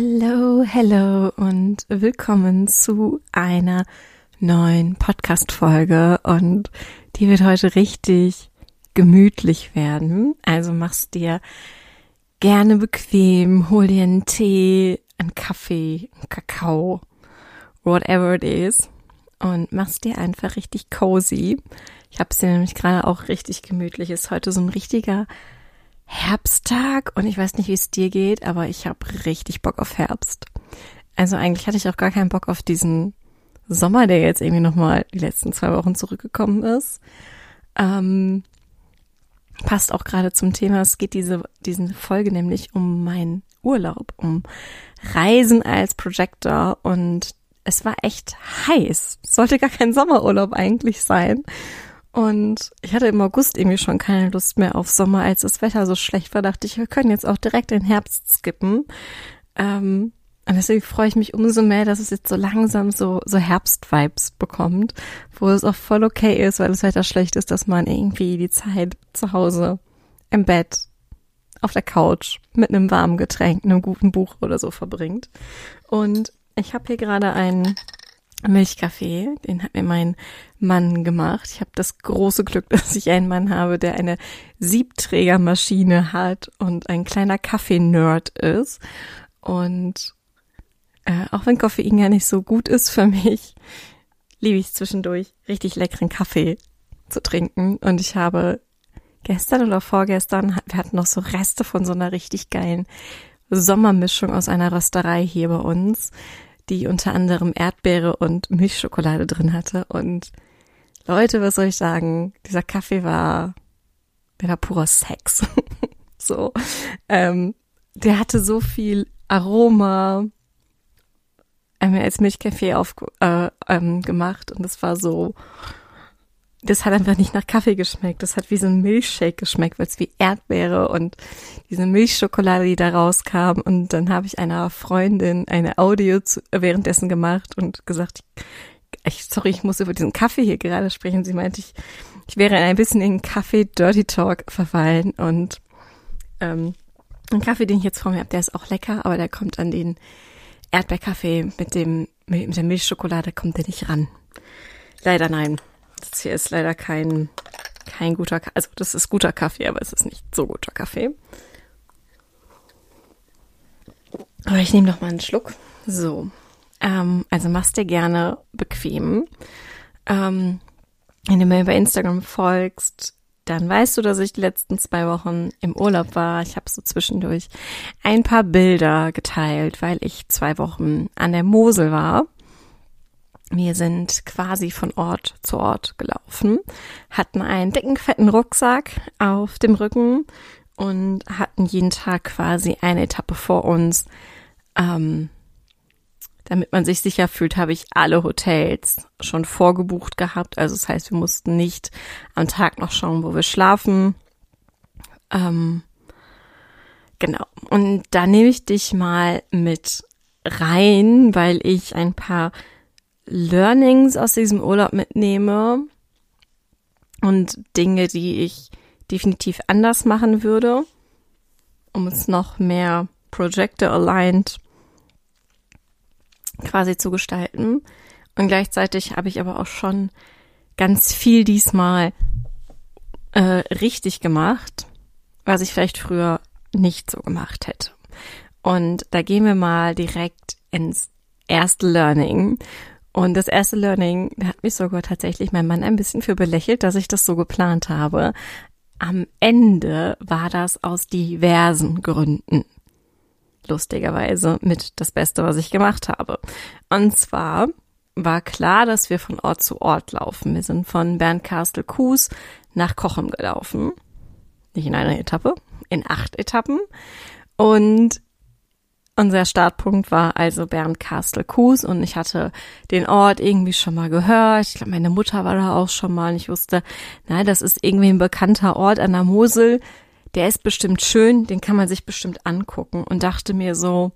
Hello, hello und willkommen zu einer neuen Podcast-Folge und die wird heute richtig gemütlich werden. Also machst dir gerne bequem, hol dir einen Tee, einen Kaffee, einen Kakao, whatever it is und machst dir einfach richtig cozy. Ich habe es dir nämlich gerade auch richtig gemütlich. Ist heute so ein richtiger Herbsttag und ich weiß nicht, wie es dir geht, aber ich habe richtig Bock auf Herbst. Also eigentlich hatte ich auch gar keinen Bock auf diesen Sommer, der jetzt irgendwie nochmal die letzten zwei Wochen zurückgekommen ist. Ähm, passt auch gerade zum Thema. Es geht diese, diesen Folge nämlich um meinen Urlaub, um Reisen als Projector und es war echt heiß. Sollte gar kein Sommerurlaub eigentlich sein. Und ich hatte im August irgendwie schon keine Lust mehr auf Sommer, als das Wetter so schlecht war, dachte ich, wir können jetzt auch direkt den Herbst skippen. Ähm, und deswegen freue ich mich umso mehr, dass es jetzt so langsam so, so Herbst-Vibes bekommt, wo es auch voll okay ist, weil das Wetter schlecht ist, dass man irgendwie die Zeit zu Hause im Bett, auf der Couch, mit einem warmen Getränk, einem guten Buch oder so verbringt. Und ich habe hier gerade einen Milchkaffee, den hat mir mein Mann gemacht. Ich habe das große Glück, dass ich einen Mann habe, der eine Siebträgermaschine hat und ein kleiner Kaffee-Nerd ist. Und äh, auch wenn Koffein ja nicht so gut ist für mich, liebe ich zwischendurch richtig leckeren Kaffee zu trinken. Und ich habe gestern oder vorgestern, wir hatten noch so Reste von so einer richtig geilen Sommermischung aus einer Rösterei hier bei uns die unter anderem Erdbeere und Milchschokolade drin hatte. Und Leute, was soll ich sagen? Dieser Kaffee war, der war purer Sex. so, ähm, der hatte so viel Aroma, ähm, als Milchkaffee auf, äh, ähm, gemacht und es war so, das hat einfach nicht nach Kaffee geschmeckt. Das hat wie so ein Milchshake geschmeckt, weil es wie Erdbeere und diese Milchschokolade, die da rauskam. Und dann habe ich einer Freundin eine Audio zu, währenddessen gemacht und gesagt, ich, sorry, ich muss über diesen Kaffee hier gerade sprechen. Sie meinte, ich, ich wäre ein bisschen in Kaffee Dirty Talk verfallen und ähm, ein Kaffee, den ich jetzt vor mir habe, der ist auch lecker, aber der kommt an den Erdbeerkaffee mit dem mit der Milchschokolade kommt der nicht ran. Leider nein. Das hier ist leider kein, kein guter, also das ist guter Kaffee, aber es ist nicht so guter Kaffee. Aber ich nehme noch mal einen Schluck. So, ähm, also machst dir gerne bequem. Ähm, wenn du mir bei Instagram folgst, dann weißt du, dass ich die letzten zwei Wochen im Urlaub war. Ich habe so zwischendurch ein paar Bilder geteilt, weil ich zwei Wochen an der Mosel war. Wir sind quasi von Ort zu Ort gelaufen, hatten einen dicken, fetten Rucksack auf dem Rücken und hatten jeden Tag quasi eine Etappe vor uns. Ähm, damit man sich sicher fühlt, habe ich alle Hotels schon vorgebucht gehabt. Also das heißt, wir mussten nicht am Tag noch schauen, wo wir schlafen. Ähm, genau. Und da nehme ich dich mal mit rein, weil ich ein paar Learnings aus diesem Urlaub mitnehme und Dinge, die ich definitiv anders machen würde, um es noch mehr Projector-aligned quasi zu gestalten. Und gleichzeitig habe ich aber auch schon ganz viel diesmal äh, richtig gemacht, was ich vielleicht früher nicht so gemacht hätte. Und da gehen wir mal direkt ins erste Learning. Und das erste Learning, hat mich sogar tatsächlich mein Mann ein bisschen für belächelt, dass ich das so geplant habe. Am Ende war das aus diversen Gründen. Lustigerweise mit das Beste, was ich gemacht habe. Und zwar war klar, dass wir von Ort zu Ort laufen. Wir sind von Bernkastel Kues nach Kochem gelaufen. Nicht in einer Etappe, in acht Etappen. Und unser Startpunkt war also Bernkastel-Kues und ich hatte den Ort irgendwie schon mal gehört. Ich glaube, meine Mutter war da auch schon mal und ich wusste, nein, das ist irgendwie ein bekannter Ort an der Mosel. Der ist bestimmt schön, den kann man sich bestimmt angucken und dachte mir so,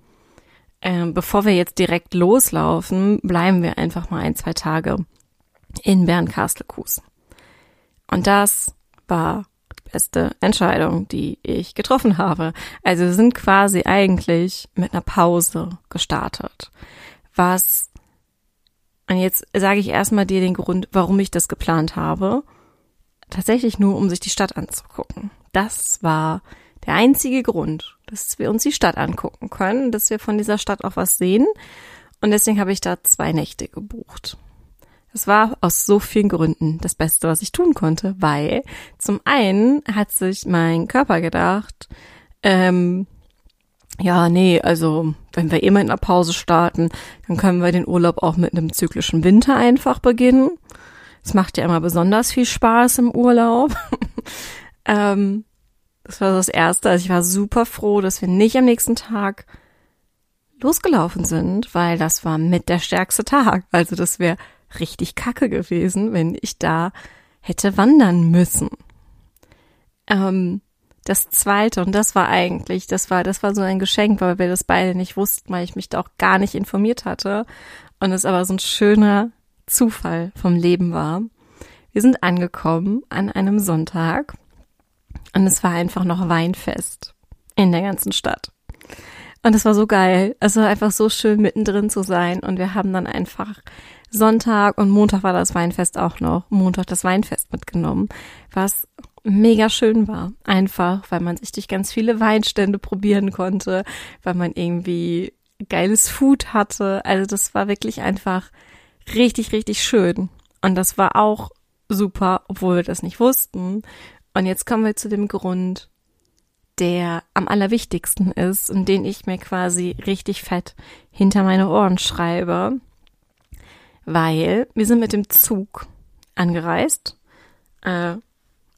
äh, bevor wir jetzt direkt loslaufen, bleiben wir einfach mal ein, zwei Tage in Bernkastel-Kues. Und das war beste Entscheidung, die ich getroffen habe. Also wir sind quasi eigentlich mit einer Pause gestartet. Was, und jetzt sage ich erstmal dir den Grund, warum ich das geplant habe. Tatsächlich nur, um sich die Stadt anzugucken. Das war der einzige Grund, dass wir uns die Stadt angucken können, dass wir von dieser Stadt auch was sehen. Und deswegen habe ich da zwei Nächte gebucht. Es war aus so vielen Gründen das Beste, was ich tun konnte, weil zum einen hat sich mein Körper gedacht, ähm, ja, nee, also wenn wir immer in einer Pause starten, dann können wir den Urlaub auch mit einem zyklischen Winter einfach beginnen. Es macht ja immer besonders viel Spaß im Urlaub. ähm, das war das Erste. Also ich war super froh, dass wir nicht am nächsten Tag losgelaufen sind, weil das war mit der stärkste Tag. Also das wäre richtig kacke gewesen, wenn ich da hätte wandern müssen. Ähm, das zweite, und das war eigentlich, das war, das war so ein Geschenk, weil wir das beide nicht wussten, weil ich mich da auch gar nicht informiert hatte. Und es aber so ein schöner Zufall vom Leben war. Wir sind angekommen an einem Sonntag und es war einfach noch Weinfest in der ganzen Stadt. Und es war so geil. Es war einfach so schön mittendrin zu sein und wir haben dann einfach Sonntag und Montag war das Weinfest auch noch. Montag das Weinfest mitgenommen, was mega schön war. Einfach, weil man sich durch ganz viele Weinstände probieren konnte, weil man irgendwie geiles Food hatte. Also das war wirklich einfach richtig, richtig schön. Und das war auch super, obwohl wir das nicht wussten. Und jetzt kommen wir zu dem Grund, der am allerwichtigsten ist und den ich mir quasi richtig fett hinter meine Ohren schreibe weil wir sind mit dem Zug angereist. Äh,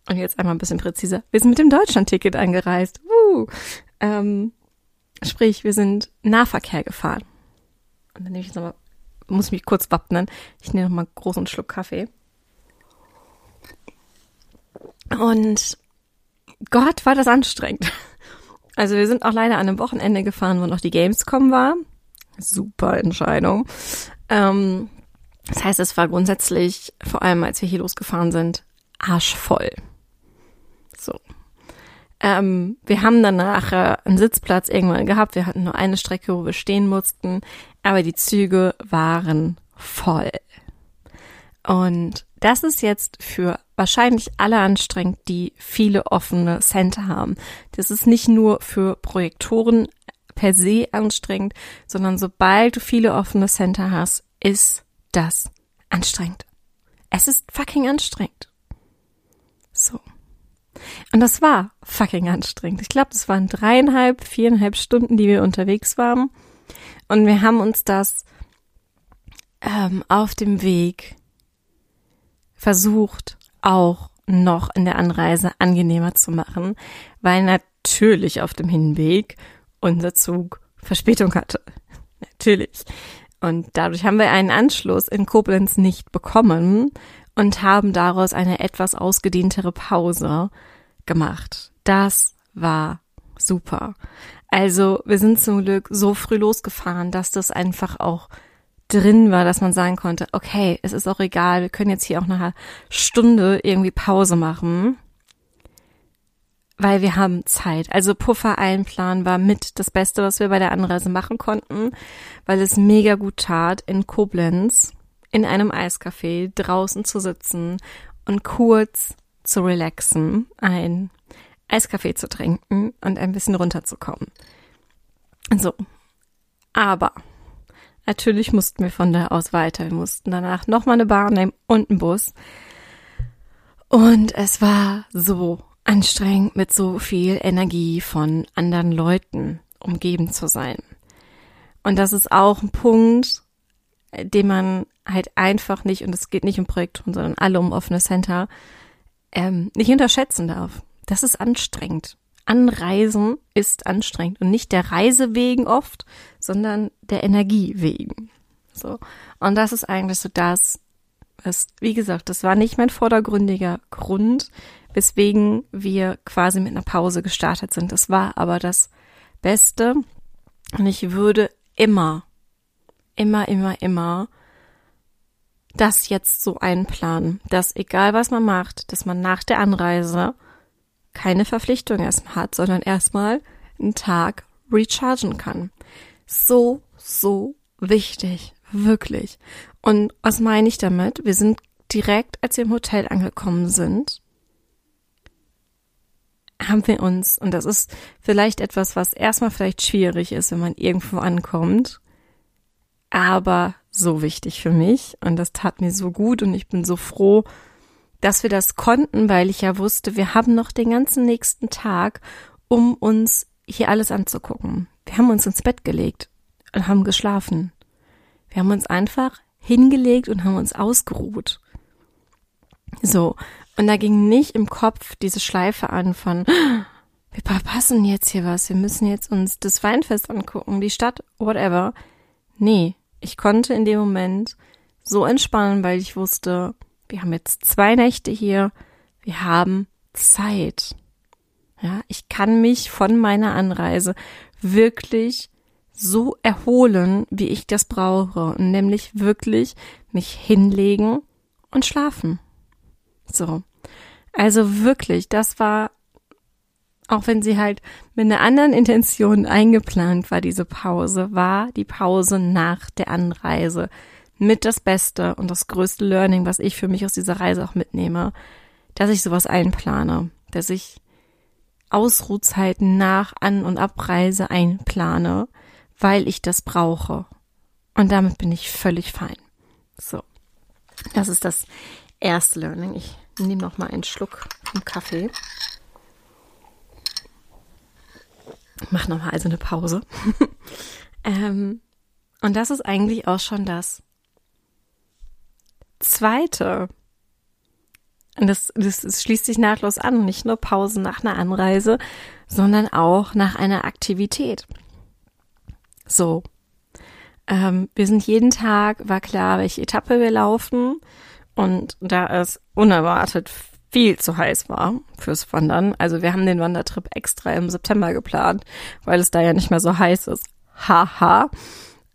und jetzt einmal ein bisschen präziser. Wir sind mit dem Deutschlandticket angereist. Uh, ähm, sprich, wir sind Nahverkehr gefahren. Und dann nehme ich jetzt nochmal, muss mich kurz wappnen. Ich nehme nochmal einen großen Schluck Kaffee. Und Gott, war das anstrengend. Also wir sind auch leider an einem Wochenende gefahren, wo noch die Gamescom war. Super Entscheidung. Ähm, das heißt, es war grundsätzlich, vor allem als wir hier losgefahren sind, arschvoll. So. Ähm, wir haben dann nachher einen Sitzplatz irgendwann gehabt. Wir hatten nur eine Strecke, wo wir stehen mussten, aber die Züge waren voll. Und das ist jetzt für wahrscheinlich alle anstrengend, die viele offene Center haben. Das ist nicht nur für Projektoren per se anstrengend, sondern sobald du viele offene Center hast, ist das anstrengend. Es ist fucking anstrengend. So. Und das war fucking anstrengend. Ich glaube, das waren dreieinhalb, viereinhalb Stunden, die wir unterwegs waren. Und wir haben uns das ähm, auf dem Weg versucht, auch noch in der Anreise angenehmer zu machen, weil natürlich auf dem Hinweg unser Zug Verspätung hatte. Natürlich. Und dadurch haben wir einen Anschluss in Koblenz nicht bekommen und haben daraus eine etwas ausgedehntere Pause gemacht. Das war super. Also wir sind zum Glück so früh losgefahren, dass das einfach auch drin war, dass man sagen konnte, okay, es ist auch egal, wir können jetzt hier auch nach einer Stunde irgendwie Pause machen weil wir haben Zeit. Also Puffer einplanen war mit das Beste, was wir bei der Anreise machen konnten, weil es mega gut tat, in Koblenz in einem Eiscafé draußen zu sitzen und kurz zu relaxen, ein Eiskaffee zu trinken und ein bisschen runterzukommen. So. Aber natürlich mussten wir von da aus weiter. Wir mussten danach nochmal eine Bahn nehmen und einen Bus. Und es war so anstrengend, mit so viel Energie von anderen Leuten umgeben zu sein. Und das ist auch ein Punkt, den man halt einfach nicht, und es geht nicht um Projektoren, sondern alle um offene Center, ähm, nicht unterschätzen darf. Das ist anstrengend. Anreisen ist anstrengend und nicht der Reise wegen oft, sondern der Energie wegen. So. Und das ist eigentlich so das, was, wie gesagt, das war nicht mein vordergründiger Grund, weswegen wir quasi mit einer Pause gestartet sind. Das war aber das Beste. Und ich würde immer, immer, immer, immer das jetzt so einplanen, dass egal was man macht, dass man nach der Anreise keine Verpflichtung erstmal hat, sondern erstmal einen Tag rechargen kann. So, so wichtig. Wirklich. Und was meine ich damit? Wir sind direkt, als wir im Hotel angekommen sind, haben wir uns, und das ist vielleicht etwas, was erstmal vielleicht schwierig ist, wenn man irgendwo ankommt, aber so wichtig für mich und das tat mir so gut und ich bin so froh, dass wir das konnten, weil ich ja wusste, wir haben noch den ganzen nächsten Tag, um uns hier alles anzugucken. Wir haben uns ins Bett gelegt und haben geschlafen. Wir haben uns einfach hingelegt und haben uns ausgeruht. So. Und da ging nicht im Kopf diese Schleife an von, wir verpassen jetzt hier was, wir müssen jetzt uns das Weinfest angucken, die Stadt, whatever. Nee, ich konnte in dem Moment so entspannen, weil ich wusste, wir haben jetzt zwei Nächte hier, wir haben Zeit. Ja, ich kann mich von meiner Anreise wirklich so erholen, wie ich das brauche, nämlich wirklich mich hinlegen und schlafen. So. Also wirklich, das war, auch wenn sie halt mit einer anderen Intention eingeplant war, diese Pause, war die Pause nach der Anreise mit das Beste und das größte Learning, was ich für mich aus dieser Reise auch mitnehme, dass ich sowas einplane, dass ich Ausruhzeiten nach An- und Abreise einplane, weil ich das brauche. Und damit bin ich völlig fein. So. Das ist das erste Learning. Ich nehme noch mal einen Schluck vom Kaffee. Mach noch mal also eine Pause. ähm, und das ist eigentlich auch schon das zweite. Und das, das, das schließt sich nahtlos an. Nicht nur Pausen nach einer Anreise, sondern auch nach einer Aktivität. So. Ähm, wir sind jeden Tag, war klar, welche Etappe wir laufen. Und da es unerwartet viel zu heiß war fürs Wandern, also wir haben den Wandertrip extra im September geplant, weil es da ja nicht mehr so heiß ist. Haha.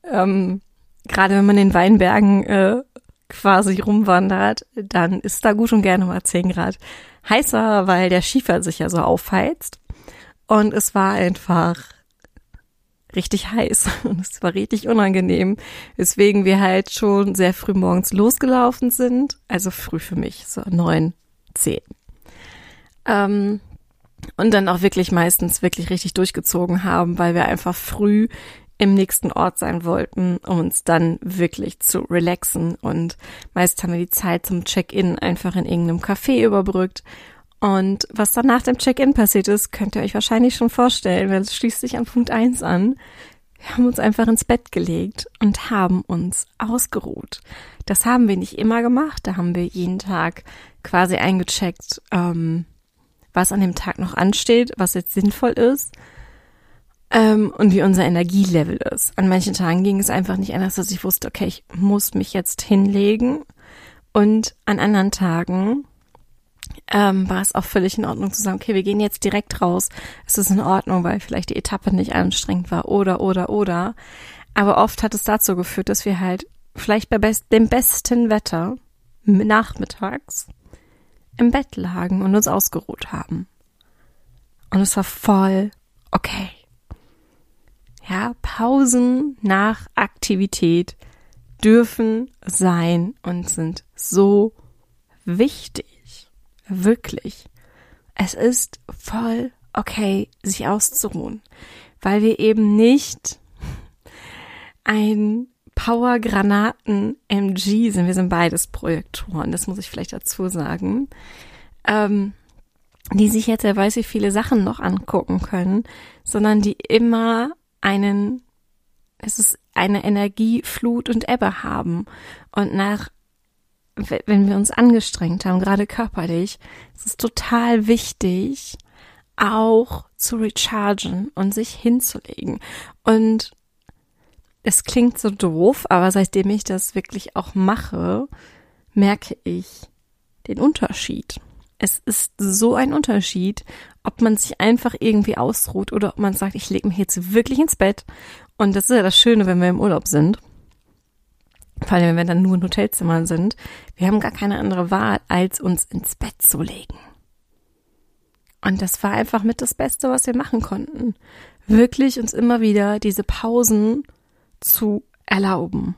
Ähm, Gerade wenn man in Weinbergen äh, quasi rumwandert, dann ist da gut und gerne mal 10 Grad heißer, weil der Schiefer sich ja so aufheizt. Und es war einfach richtig heiß und es war richtig unangenehm, weswegen wir halt schon sehr früh morgens losgelaufen sind, also früh für mich, so neun, zehn. Ähm, und dann auch wirklich meistens wirklich richtig durchgezogen haben, weil wir einfach früh im nächsten Ort sein wollten, um uns dann wirklich zu relaxen. Und meist haben wir die Zeit zum Check-in einfach in irgendeinem Café überbrückt und was dann nach dem Check-in passiert ist, könnt ihr euch wahrscheinlich schon vorstellen, weil es schließt sich an Punkt eins an. Wir haben uns einfach ins Bett gelegt und haben uns ausgeruht. Das haben wir nicht immer gemacht. Da haben wir jeden Tag quasi eingecheckt, ähm, was an dem Tag noch ansteht, was jetzt sinnvoll ist ähm, und wie unser Energielevel ist. An manchen Tagen ging es einfach nicht anders, dass ich wusste, okay, ich muss mich jetzt hinlegen. Und an anderen Tagen ähm, war es auch völlig in Ordnung zu sagen, okay, wir gehen jetzt direkt raus. Es ist in Ordnung, weil vielleicht die Etappe nicht anstrengend war oder, oder, oder. Aber oft hat es dazu geführt, dass wir halt vielleicht bei best dem besten Wetter nachmittags im Bett lagen und uns ausgeruht haben. Und es war voll okay. Ja, Pausen nach Aktivität dürfen sein und sind so wichtig. Wirklich. Es ist voll okay, sich auszuruhen, weil wir eben nicht ein Powergranaten MG sind. Wir sind beides Projektoren, das muss ich vielleicht dazu sagen. Ähm, die sich jetzt, wer weiß wie viele Sachen noch angucken können, sondern die immer einen, es ist eine Energieflut und Ebbe haben. Und nach wenn wir uns angestrengt haben, gerade körperlich, ist es total wichtig, auch zu rechargen und sich hinzulegen. Und es klingt so doof, aber seitdem ich das wirklich auch mache, merke ich den Unterschied. Es ist so ein Unterschied, ob man sich einfach irgendwie ausruht oder ob man sagt, ich lege mich jetzt wirklich ins Bett. Und das ist ja das Schöne, wenn wir im Urlaub sind vor allem wenn wir dann nur in Hotelzimmern sind, wir haben gar keine andere Wahl, als uns ins Bett zu legen. Und das war einfach mit das Beste, was wir machen konnten. Wirklich uns immer wieder diese Pausen zu erlauben.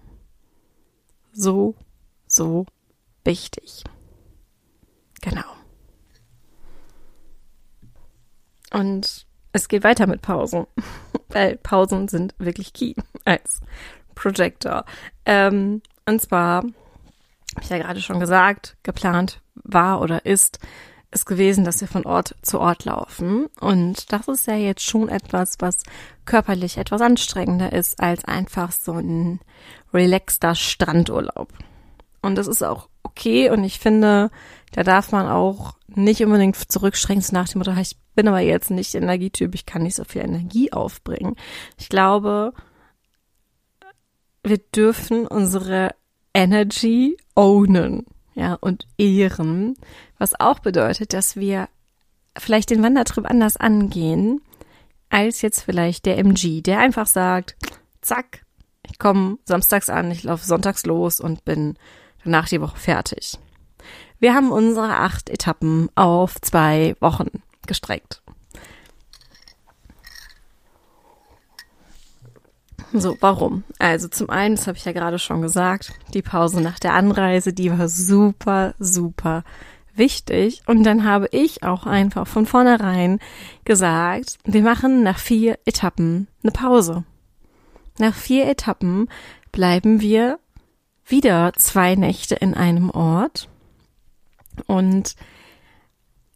So, so wichtig. Genau. Und es geht weiter mit Pausen, weil Pausen sind wirklich key als Projector. Ähm, und zwar, habe ich ja gerade schon gesagt, geplant war oder ist es gewesen, dass wir von Ort zu Ort laufen. Und das ist ja jetzt schon etwas, was körperlich etwas anstrengender ist als einfach so ein relaxter Strandurlaub. Und das ist auch okay und ich finde, da darf man auch nicht unbedingt zurückschränken nach dem Motto, ich bin aber jetzt nicht Energietyp, ich kann nicht so viel Energie aufbringen. Ich glaube, wir dürfen unsere Energy ownen, ja, und ehren, was auch bedeutet, dass wir vielleicht den Wandertrip anders angehen, als jetzt vielleicht der MG, der einfach sagt, zack, ich komme samstags an, ich laufe sonntags los und bin danach die Woche fertig. Wir haben unsere acht Etappen auf zwei Wochen gestreckt. So, warum? Also zum einen, das habe ich ja gerade schon gesagt, die Pause nach der Anreise, die war super, super wichtig. Und dann habe ich auch einfach von vornherein gesagt, wir machen nach vier Etappen eine Pause. Nach vier Etappen bleiben wir wieder zwei Nächte in einem Ort und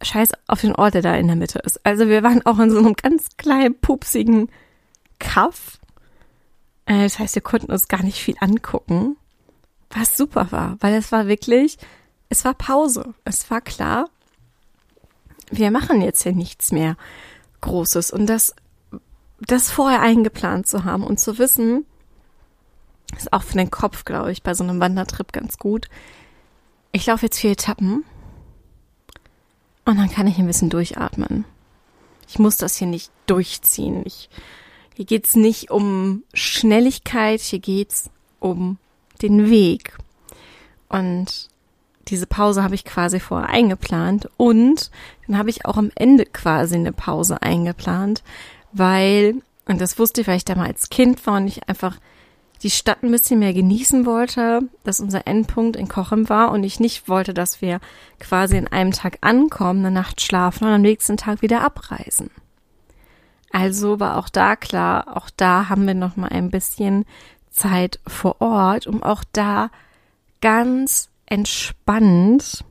scheiß auf den Ort, der da in der Mitte ist. Also wir waren auch in so einem ganz kleinen, pupsigen Kaff. Äh, das heißt, wir konnten uns gar nicht viel angucken, was super war, weil es war wirklich, es war Pause. Es war klar, wir machen jetzt hier nichts mehr Großes. Und das, das vorher eingeplant zu haben und zu wissen, ist auch für den Kopf, glaube ich, bei so einem Wandertrip ganz gut. Ich laufe jetzt vier Etappen und dann kann ich ein bisschen durchatmen. Ich muss das hier nicht durchziehen. Ich, hier geht's nicht um Schnelligkeit, hier geht's um den Weg. Und diese Pause habe ich quasi vorher eingeplant und dann habe ich auch am Ende quasi eine Pause eingeplant, weil, und das wusste ich, weil ich da mal als Kind war und ich einfach die Stadt ein bisschen mehr genießen wollte, dass unser Endpunkt in Kochem war und ich nicht wollte, dass wir quasi in einem Tag ankommen, eine Nacht schlafen und am nächsten Tag wieder abreisen. Also war auch da klar, auch da haben wir noch mal ein bisschen Zeit vor Ort, um auch da ganz entspannt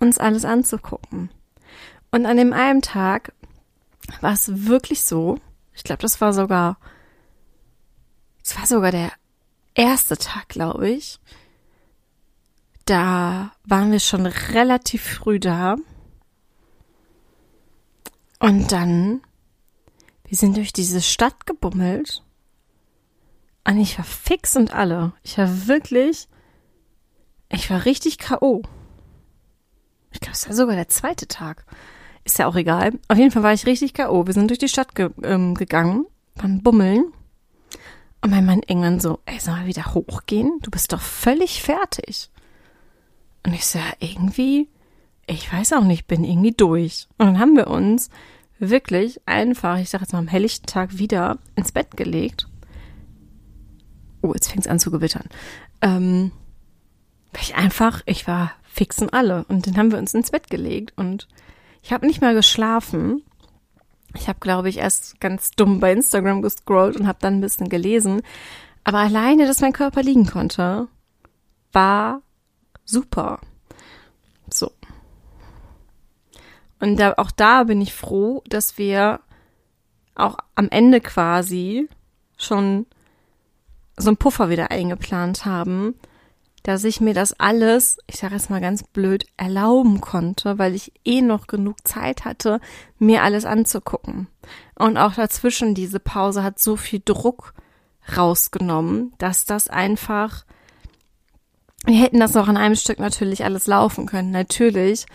uns alles anzugucken. Und an dem einen Tag war es wirklich so, ich glaube, das war sogar es war sogar der erste Tag, glaube ich. Da waren wir schon relativ früh da. Und dann, wir sind durch diese Stadt gebummelt. Und ich war fix und alle. Ich war wirklich, ich war richtig K.O. Ich glaube, es war sogar der zweite Tag. Ist ja auch egal. Auf jeden Fall war ich richtig K.O. Wir sind durch die Stadt ge ähm, gegangen, waren bummeln. Und mein Mann irgendwann so, ey, soll mal wieder hochgehen? Du bist doch völlig fertig. Und ich so, ja, irgendwie, ich weiß auch nicht, bin irgendwie durch. Und dann haben wir uns wirklich einfach, ich sag jetzt mal am helllichten Tag wieder ins Bett gelegt. Oh, jetzt fängt es an zu gewittern. Ähm, ich einfach, ich war fix und alle. Und dann haben wir uns ins Bett gelegt und ich habe nicht mal geschlafen. Ich habe, glaube ich, erst ganz dumm bei Instagram gescrollt und habe dann ein bisschen gelesen. Aber alleine, dass mein Körper liegen konnte, war super. So. Und da, auch da bin ich froh, dass wir auch am Ende quasi schon so einen Puffer wieder eingeplant haben, dass ich mir das alles, ich sage jetzt mal ganz blöd, erlauben konnte, weil ich eh noch genug Zeit hatte, mir alles anzugucken. Und auch dazwischen diese Pause hat so viel Druck rausgenommen, dass das einfach, wir hätten das auch an einem Stück natürlich alles laufen können, natürlich.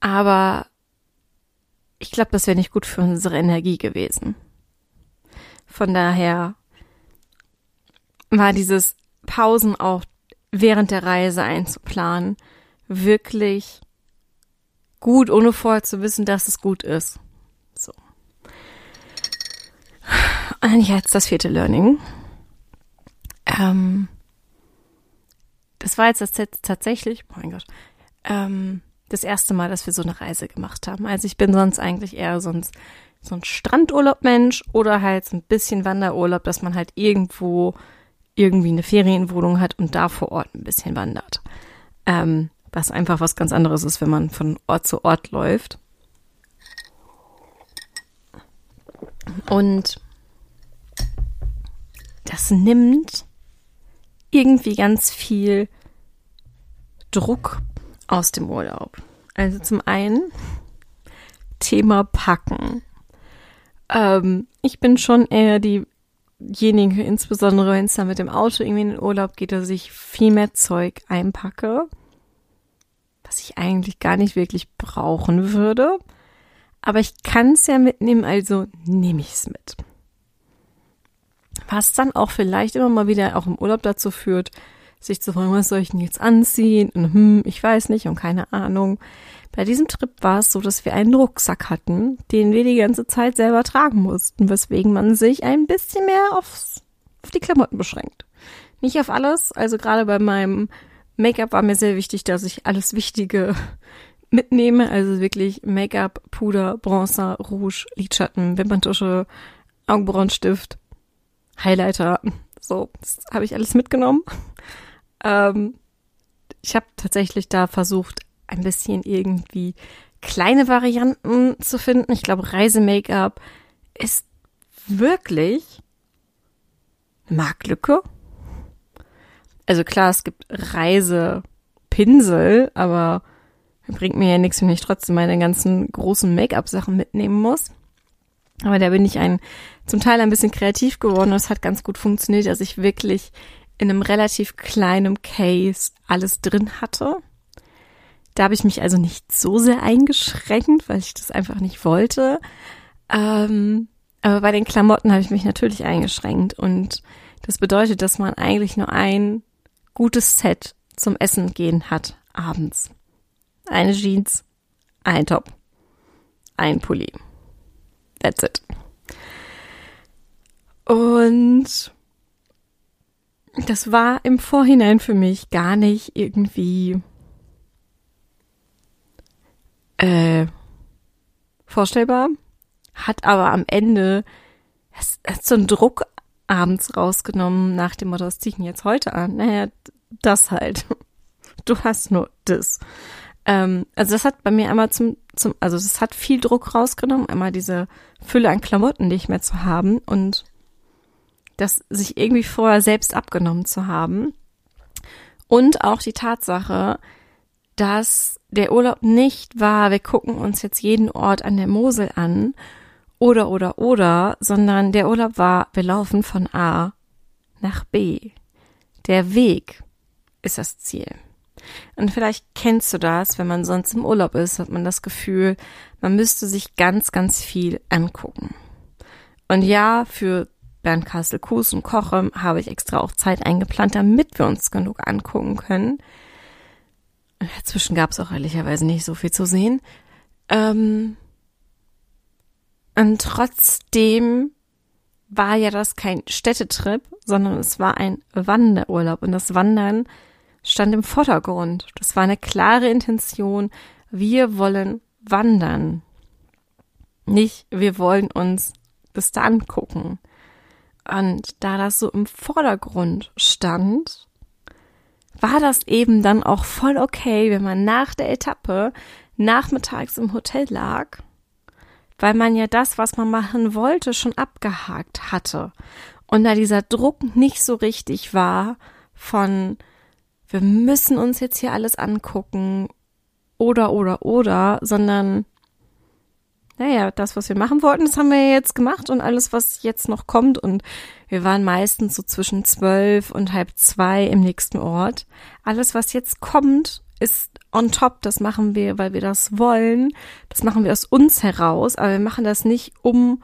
Aber ich glaube, das wäre nicht gut für unsere Energie gewesen. Von daher war dieses Pausen auch während der Reise einzuplanen, wirklich gut, ohne vorher zu wissen, dass es gut ist. So. Und jetzt das vierte Learning. Ähm, das war jetzt das, tatsächlich, oh mein Gott, ähm, das erste Mal, dass wir so eine Reise gemacht haben. Also ich bin sonst eigentlich eher sonst so ein Strandurlaub-Mensch oder halt so ein bisschen Wanderurlaub, dass man halt irgendwo irgendwie eine Ferienwohnung hat und da vor Ort ein bisschen wandert. Ähm, was einfach was ganz anderes ist, wenn man von Ort zu Ort läuft. Und das nimmt irgendwie ganz viel Druck aus dem Urlaub. Also zum einen Thema Packen. Ähm, ich bin schon eher diejenige, insbesondere wenn es dann mit dem Auto irgendwie in den Urlaub geht, dass ich viel mehr Zeug einpacke, was ich eigentlich gar nicht wirklich brauchen würde. Aber ich kann es ja mitnehmen, also nehme ich es mit. Was dann auch vielleicht immer mal wieder auch im Urlaub dazu führt, sich zu fragen, was soll ich denn jetzt anziehen? Und hm, ich weiß nicht und keine Ahnung. Bei diesem Trip war es so, dass wir einen Rucksack hatten, den wir die ganze Zeit selber tragen mussten, weswegen man sich ein bisschen mehr aufs, auf die Klamotten beschränkt. Nicht auf alles, also gerade bei meinem Make-up war mir sehr wichtig, dass ich alles Wichtige mitnehme, also wirklich Make-up, Puder, Bronzer, Rouge, Lidschatten, Wimperntusche, Augenbrauenstift, Highlighter, so, das habe ich alles mitgenommen. Ähm, ich habe tatsächlich da versucht, ein bisschen irgendwie kleine Varianten zu finden. Ich glaube, Reise-Make-up ist wirklich Marktlücke. Also klar, es gibt Reisepinsel, aber bringt mir ja nichts, wenn ich trotzdem meine ganzen großen Make-up-Sachen mitnehmen muss. Aber da bin ich ein, zum Teil ein bisschen kreativ geworden es hat ganz gut funktioniert, dass ich wirklich in einem relativ kleinen Case alles drin hatte. Da habe ich mich also nicht so sehr eingeschränkt, weil ich das einfach nicht wollte. Ähm, aber bei den Klamotten habe ich mich natürlich eingeschränkt und das bedeutet, dass man eigentlich nur ein gutes Set zum Essen gehen hat abends. Eine Jeans, ein Top, ein Pulli. That's it. Und das war im Vorhinein für mich gar nicht irgendwie äh, vorstellbar, hat aber am Ende es, es so einen Druck abends rausgenommen nach dem Motto, was ziehe ich denn jetzt heute an? Naja, das halt. Du hast nur das. Ähm, also das hat bei mir einmal zum, zum, also das hat viel Druck rausgenommen, einmal diese Fülle an Klamotten nicht mehr zu haben und das sich irgendwie vorher selbst abgenommen zu haben. Und auch die Tatsache, dass der Urlaub nicht war, wir gucken uns jetzt jeden Ort an der Mosel an oder oder oder, sondern der Urlaub war, wir laufen von A nach B. Der Weg ist das Ziel. Und vielleicht kennst du das, wenn man sonst im Urlaub ist, hat man das Gefühl, man müsste sich ganz, ganz viel angucken. Und ja, für Bernkastel Kues und Koche habe ich extra auch Zeit eingeplant, damit wir uns genug angucken können. Dazwischen gab es auch ehrlicherweise nicht so viel zu sehen. Ähm und trotzdem war ja das kein Städtetrip, sondern es war ein Wanderurlaub. Und das Wandern stand im Vordergrund. Das war eine klare Intention. Wir wollen wandern. Nicht, wir wollen uns das da angucken. Und da das so im Vordergrund stand, war das eben dann auch voll okay, wenn man nach der Etappe nachmittags im Hotel lag, weil man ja das, was man machen wollte, schon abgehakt hatte. Und da dieser Druck nicht so richtig war von, wir müssen uns jetzt hier alles angucken oder, oder, oder, sondern naja, das, was wir machen wollten, das haben wir jetzt gemacht und alles, was jetzt noch kommt und wir waren meistens so zwischen zwölf und halb zwei im nächsten Ort. Alles, was jetzt kommt, ist on top. Das machen wir, weil wir das wollen. Das machen wir aus uns heraus, aber wir machen das nicht, um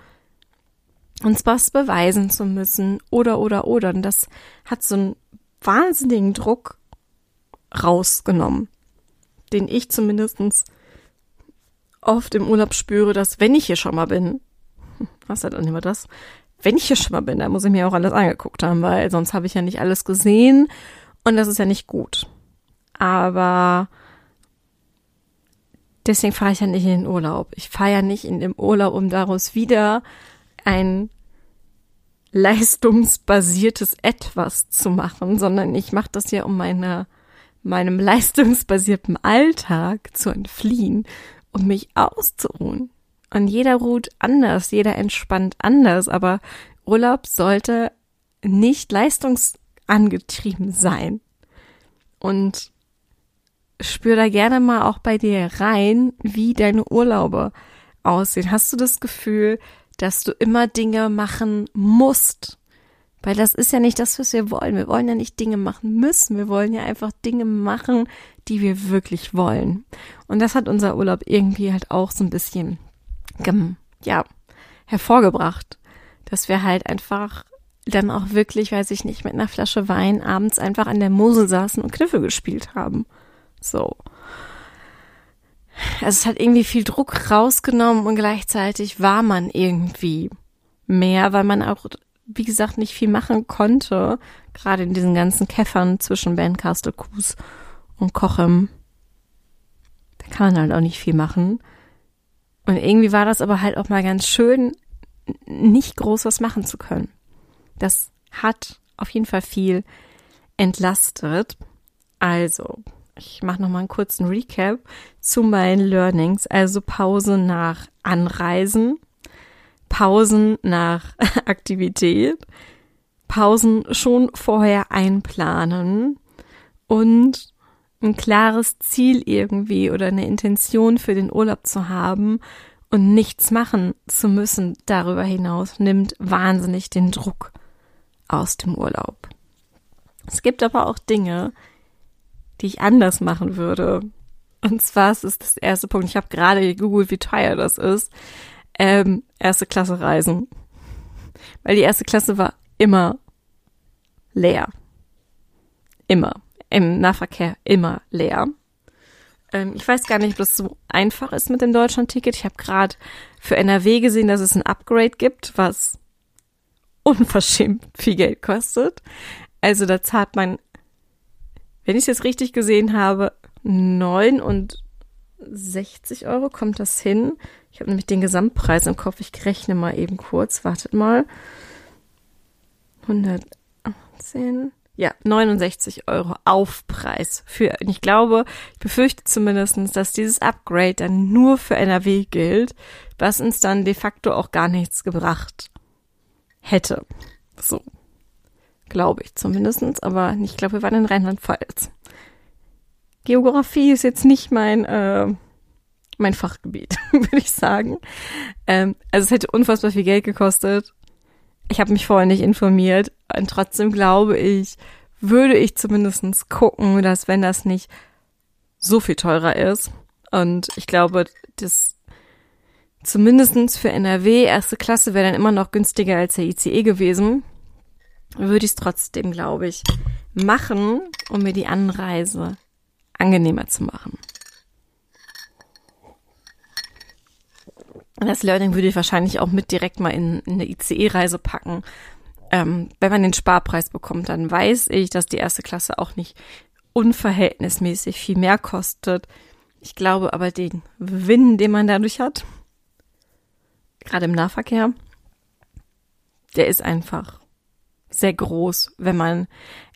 uns was beweisen zu müssen oder, oder, oder. Und das hat so einen wahnsinnigen Druck rausgenommen, den ich zumindestens oft im Urlaub spüre, dass wenn ich hier schon mal bin, was halt dann immer das, wenn ich hier schon mal bin, dann muss ich mir auch alles angeguckt haben, weil sonst habe ich ja nicht alles gesehen und das ist ja nicht gut. Aber deswegen fahre ich ja nicht in den Urlaub. Ich fahre ja nicht in den Urlaub, um daraus wieder ein leistungsbasiertes Etwas zu machen, sondern ich mache das ja, um meine, meinem leistungsbasierten Alltag zu entfliehen und mich auszuruhen. Und jeder ruht anders, jeder entspannt anders, aber Urlaub sollte nicht leistungsangetrieben sein. Und spür da gerne mal auch bei dir rein, wie deine Urlaube aussehen. Hast du das Gefühl, dass du immer Dinge machen musst? Weil das ist ja nicht das, was wir wollen. Wir wollen ja nicht Dinge machen müssen. Wir wollen ja einfach Dinge machen, die wir wirklich wollen. Und das hat unser Urlaub irgendwie halt auch so ein bisschen, ja, hervorgebracht. Dass wir halt einfach dann auch wirklich, weiß ich nicht, mit einer Flasche Wein abends einfach an der Mosel saßen und Kniffe gespielt haben. So. Also es hat irgendwie viel Druck rausgenommen und gleichzeitig war man irgendwie mehr, weil man auch, wie gesagt, nicht viel machen konnte. Gerade in diesen ganzen Käffern zwischen Bandcastle Kus und Kochem. Da kann man halt auch nicht viel machen. Und irgendwie war das aber halt auch mal ganz schön, nicht groß was machen zu können. Das hat auf jeden Fall viel entlastet. Also, ich mache noch mal einen kurzen Recap zu meinen Learnings. Also Pause nach Anreisen, Pausen nach Aktivität, Pausen schon vorher einplanen und ein klares Ziel irgendwie oder eine Intention für den Urlaub zu haben und nichts machen zu müssen darüber hinaus nimmt wahnsinnig den Druck aus dem Urlaub. Es gibt aber auch Dinge, die ich anders machen würde. Und zwar ist es das erste Punkt. Ich habe gerade gegoogelt, wie teuer das ist. Ähm, erste Klasse Reisen. Weil die erste Klasse war immer leer. Immer. Im Nahverkehr immer leer. Ähm, ich weiß gar nicht, ob das so einfach ist mit dem Deutschland-Ticket. Ich habe gerade für NRW gesehen, dass es ein Upgrade gibt, was unverschämt viel Geld kostet. Also da zahlt man wenn ich es jetzt richtig gesehen habe, 69 Euro kommt das hin. Ich habe nämlich den Gesamtpreis im Kopf. Ich rechne mal eben kurz. Wartet mal. 118. Ja, 69 Euro Aufpreis für. Und ich glaube, ich befürchte zumindestens, dass dieses Upgrade dann nur für NRW gilt, was uns dann de facto auch gar nichts gebracht hätte. So glaube ich zumindestens, aber ich glaube, wir waren in Rheinland-Pfalz. Geografie ist jetzt nicht mein, äh, mein Fachgebiet, würde ich sagen. Ähm, also es hätte unfassbar viel Geld gekostet. Ich habe mich vorher nicht informiert und trotzdem glaube ich, würde ich zumindestens gucken, dass wenn das nicht so viel teurer ist und ich glaube, das zumindestens für NRW erste Klasse wäre dann immer noch günstiger als der ICE gewesen würde ich es trotzdem, glaube ich, machen, um mir die Anreise angenehmer zu machen. Das Learning würde ich wahrscheinlich auch mit direkt mal in, in eine ICE-Reise packen. Ähm, wenn man den Sparpreis bekommt, dann weiß ich, dass die erste Klasse auch nicht unverhältnismäßig viel mehr kostet. Ich glaube aber den Gewinn, den man dadurch hat, gerade im Nahverkehr, der ist einfach sehr groß, wenn man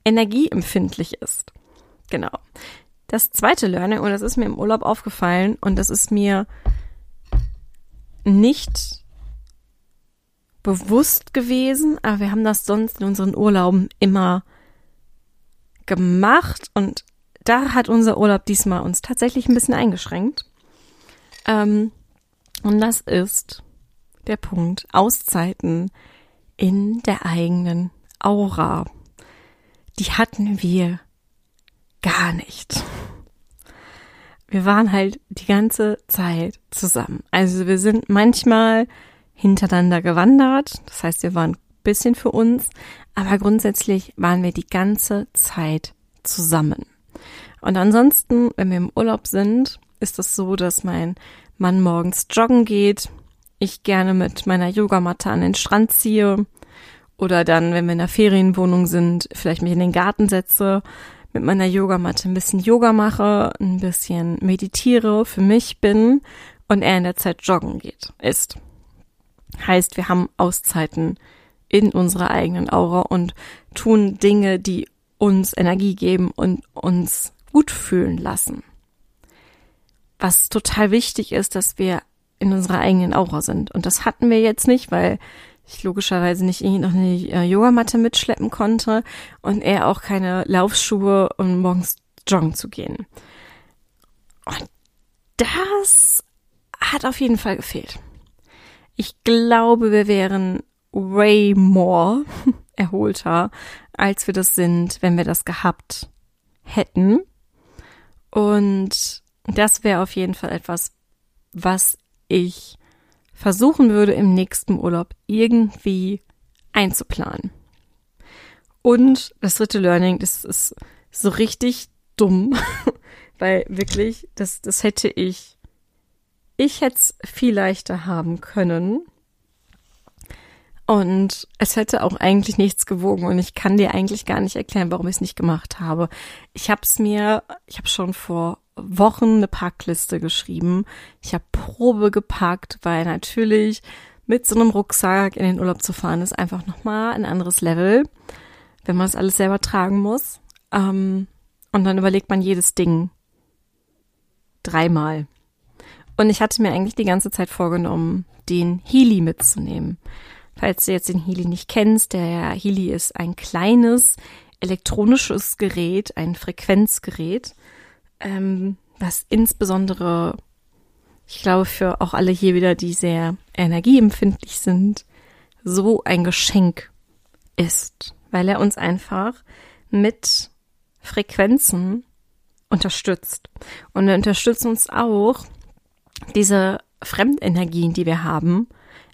energieempfindlich ist. Genau. Das zweite Learning, und das ist mir im Urlaub aufgefallen, und das ist mir nicht bewusst gewesen, aber wir haben das sonst in unseren Urlauben immer gemacht und da hat unser Urlaub diesmal uns tatsächlich ein bisschen eingeschränkt. Ähm, und das ist der Punkt Auszeiten in der eigenen Aura, die hatten wir gar nicht. Wir waren halt die ganze Zeit zusammen. Also wir sind manchmal hintereinander gewandert. Das heißt, wir waren ein bisschen für uns, aber grundsätzlich waren wir die ganze Zeit zusammen. Und ansonsten, wenn wir im Urlaub sind, ist es so, dass mein man morgens joggen geht, ich gerne mit meiner Yogamatte an den Strand ziehe oder dann, wenn wir in der Ferienwohnung sind, vielleicht mich in den Garten setze, mit meiner Yogamatte ein bisschen Yoga mache, ein bisschen meditiere, für mich bin und er in der Zeit joggen geht, ist. Heißt, wir haben Auszeiten in unserer eigenen Aura und tun Dinge, die uns Energie geben und uns gut fühlen lassen. Was total wichtig ist, dass wir in unserer eigenen Aura sind. Und das hatten wir jetzt nicht, weil ich logischerweise nicht irgendwie noch eine äh, Yogamatte mitschleppen konnte und er auch keine Laufschuhe, um morgens joggen zu gehen. Und das hat auf jeden Fall gefehlt. Ich glaube, wir wären way more erholter, als wir das sind, wenn wir das gehabt hätten. Und das wäre auf jeden Fall etwas, was ich versuchen würde, im nächsten Urlaub irgendwie einzuplanen. Und das dritte Learning, das ist so richtig dumm, weil wirklich, das, das hätte ich, ich hätte es viel leichter haben können. Und es hätte auch eigentlich nichts gewogen und ich kann dir eigentlich gar nicht erklären, warum ich es nicht gemacht habe. Ich habe es mir, ich habe schon vor Wochen eine Packliste geschrieben. Ich habe Probe gepackt, weil natürlich mit so einem Rucksack in den Urlaub zu fahren ist einfach nochmal ein anderes Level, wenn man es alles selber tragen muss. Ähm, und dann überlegt man jedes Ding dreimal. Und ich hatte mir eigentlich die ganze Zeit vorgenommen, den Healy mitzunehmen. Falls du jetzt den Healy nicht kennst, der Healy ist ein kleines elektronisches Gerät, ein Frequenzgerät, ähm, was insbesondere, ich glaube, für auch alle hier wieder, die sehr energieempfindlich sind, so ein Geschenk ist, weil er uns einfach mit Frequenzen unterstützt. Und er unterstützt uns auch, diese Fremdenergien, die wir haben,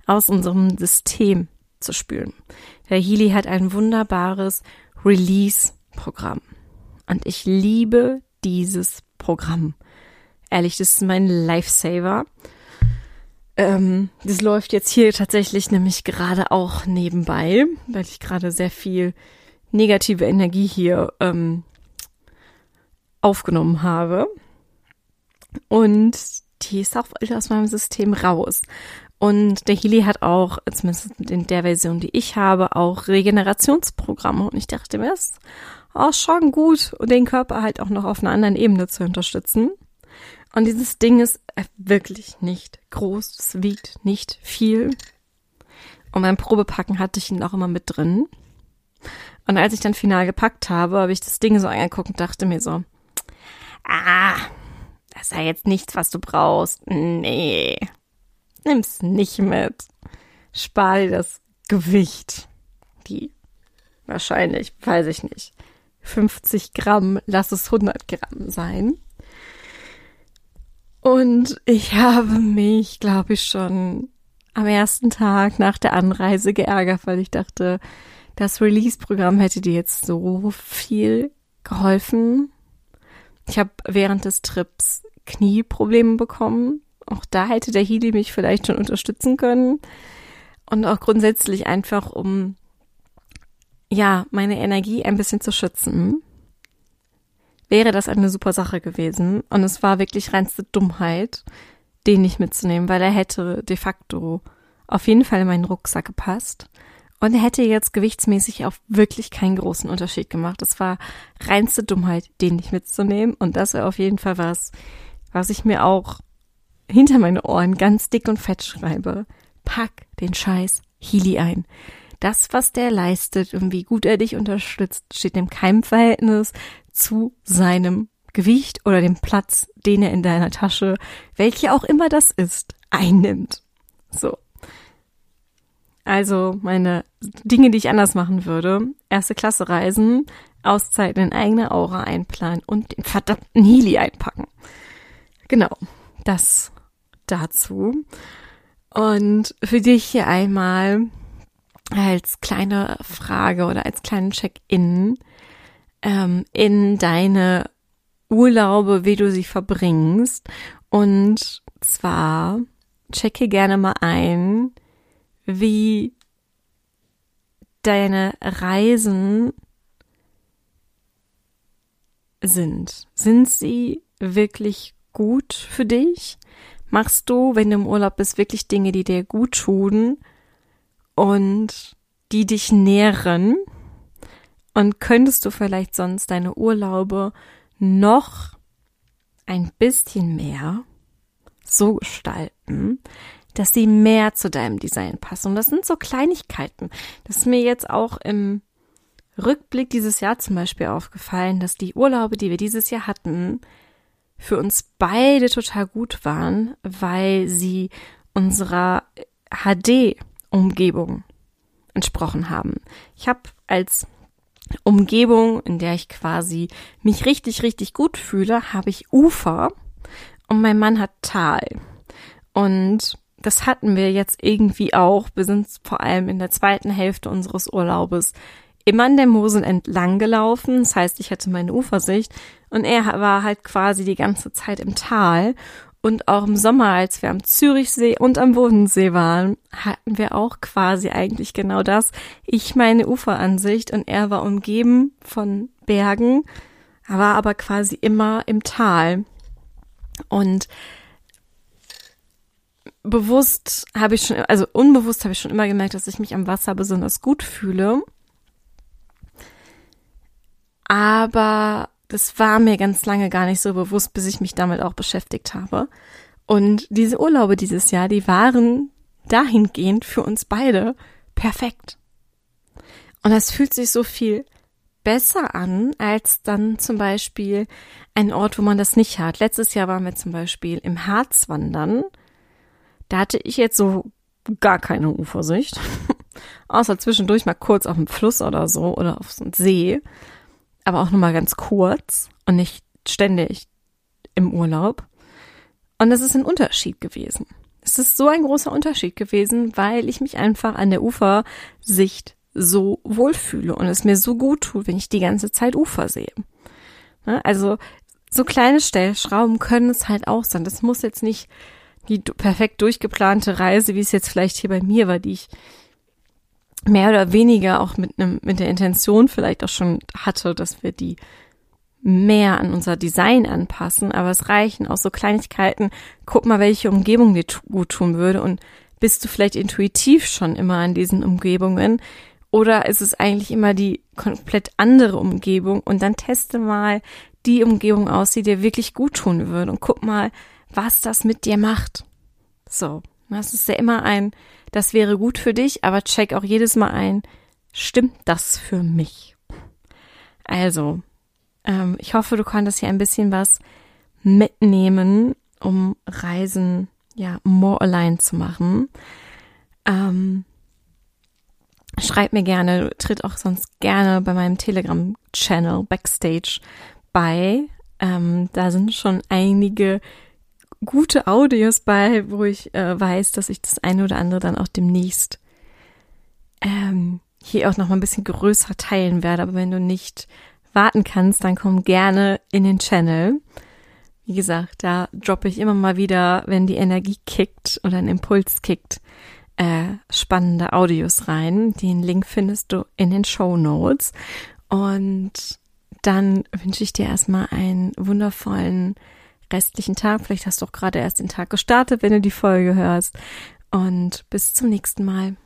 aus unserem System zu spülen. Der Healy hat ein wunderbares Release-Programm. Und ich liebe dieses Programm. Ehrlich, das ist mein Lifesaver. Ähm, das läuft jetzt hier tatsächlich nämlich gerade auch nebenbei, weil ich gerade sehr viel negative Energie hier ähm, aufgenommen habe. Und die ist auch aus meinem System raus. Und der Healy hat auch, zumindest in der Version, die ich habe, auch Regenerationsprogramme. Und ich dachte mir, das auch schon gut, den Körper halt auch noch auf einer anderen Ebene zu unterstützen. Und dieses Ding ist wirklich nicht groß, es wiegt nicht viel. Und beim Probepacken hatte ich ihn auch immer mit drin. Und als ich dann final gepackt habe, habe ich das Ding so angeguckt und dachte mir so, ah, das ist ja jetzt nichts, was du brauchst. Nee, nimm's nicht mit. Spar dir das Gewicht. Die wahrscheinlich, weiß ich nicht. 50 Gramm, lass es 100 Gramm sein. Und ich habe mich, glaube ich, schon am ersten Tag nach der Anreise geärgert, weil ich dachte, das Release-Programm hätte dir jetzt so viel geholfen. Ich habe während des Trips Knieprobleme bekommen. Auch da hätte der Healy mich vielleicht schon unterstützen können. Und auch grundsätzlich einfach, um ja, meine Energie ein bisschen zu schützen, wäre das eine super Sache gewesen. Und es war wirklich reinste Dummheit, den nicht mitzunehmen, weil er hätte de facto auf jeden Fall in meinen Rucksack gepasst. Und er hätte jetzt gewichtsmäßig auch wirklich keinen großen Unterschied gemacht. Es war reinste Dummheit, den nicht mitzunehmen. Und das wäre auf jeden Fall was, was ich mir auch hinter meine Ohren ganz dick und fett schreibe. Pack den Scheiß Healy ein das, was der leistet und wie gut er dich unterstützt, steht im keinem Verhältnis zu seinem Gewicht oder dem Platz, den er in deiner Tasche, welche auch immer das ist, einnimmt. So. Also meine Dinge, die ich anders machen würde. Erste Klasse reisen, Auszeiten in eigene Aura einplanen und den verdammten Healy einpacken. Genau. Das dazu. Und für dich hier einmal als kleine Frage oder als kleinen Check-in ähm, in deine Urlaube, wie du sie verbringst und zwar checke gerne mal ein, wie deine Reisen sind. Sind sie wirklich gut für dich? Machst du, wenn du im Urlaub bist, wirklich Dinge, die dir gut tun und die dich nähren? Und könntest du vielleicht sonst deine Urlaube noch ein bisschen mehr so gestalten, dass sie mehr zu deinem Design passen. Und das sind so Kleinigkeiten. Das ist mir jetzt auch im Rückblick dieses Jahr zum Beispiel aufgefallen, dass die Urlaube, die wir dieses Jahr hatten, für uns beide total gut waren, weil sie unserer HD-Umgebung entsprochen haben. Ich habe als Umgebung, in der ich quasi mich richtig, richtig gut fühle, habe ich Ufer und mein Mann hat Tal. Und das hatten wir jetzt irgendwie auch. Wir sind vor allem in der zweiten Hälfte unseres Urlaubes immer an der Mosel entlang gelaufen. Das heißt, ich hatte meine Ufersicht und er war halt quasi die ganze Zeit im Tal. Und auch im Sommer, als wir am Zürichsee und am Bodensee waren, hatten wir auch quasi eigentlich genau das. Ich meine Uferansicht und er war umgeben von Bergen, war aber quasi immer im Tal. Und bewusst habe ich schon, also unbewusst habe ich schon immer gemerkt, dass ich mich am Wasser besonders gut fühle. Aber das war mir ganz lange gar nicht so bewusst, bis ich mich damit auch beschäftigt habe. Und diese Urlaube dieses Jahr, die waren dahingehend für uns beide perfekt. Und das fühlt sich so viel besser an, als dann zum Beispiel ein Ort, wo man das nicht hat. Letztes Jahr waren wir zum Beispiel im Harz wandern. Da hatte ich jetzt so gar keine Ufersicht. Außer zwischendurch mal kurz auf dem Fluss oder so oder auf so einem See aber auch nur mal ganz kurz und nicht ständig im Urlaub. Und das ist ein Unterschied gewesen. Es ist so ein großer Unterschied gewesen, weil ich mich einfach an der Ufersicht so wohlfühle und es mir so gut tut, wenn ich die ganze Zeit Ufer sehe. Ne? Also so kleine Stellschrauben können es halt auch sein. Das muss jetzt nicht die perfekt durchgeplante Reise, wie es jetzt vielleicht hier bei mir war, die ich mehr oder weniger auch mit einem, mit der Intention vielleicht auch schon hatte, dass wir die mehr an unser Design anpassen, aber es reichen auch so Kleinigkeiten. Guck mal, welche Umgebung dir gut tun würde. Und bist du vielleicht intuitiv schon immer an diesen Umgebungen? Oder ist es eigentlich immer die komplett andere Umgebung? Und dann teste mal die Umgebung aus, die dir wirklich gut tun würde. Und guck mal, was das mit dir macht. So, das ist ja immer ein das wäre gut für dich, aber check auch jedes Mal ein, stimmt das für mich? Also, ähm, ich hoffe, du konntest hier ein bisschen was mitnehmen, um Reisen ja more aligned zu machen. Ähm, schreib mir gerne, tritt auch sonst gerne bei meinem Telegram-Channel Backstage bei. Ähm, da sind schon einige gute Audios bei, wo ich äh, weiß, dass ich das eine oder andere dann auch demnächst ähm, hier auch noch mal ein bisschen größer teilen werde. Aber wenn du nicht warten kannst, dann komm gerne in den Channel. Wie gesagt, da droppe ich immer mal wieder, wenn die Energie kickt oder ein Impuls kickt, äh, spannende Audios rein. Den Link findest du in den Show Notes. Und dann wünsche ich dir erstmal einen wundervollen restlichen Tag. Vielleicht hast du auch gerade erst den Tag gestartet, wenn du die Folge hörst. Und bis zum nächsten Mal.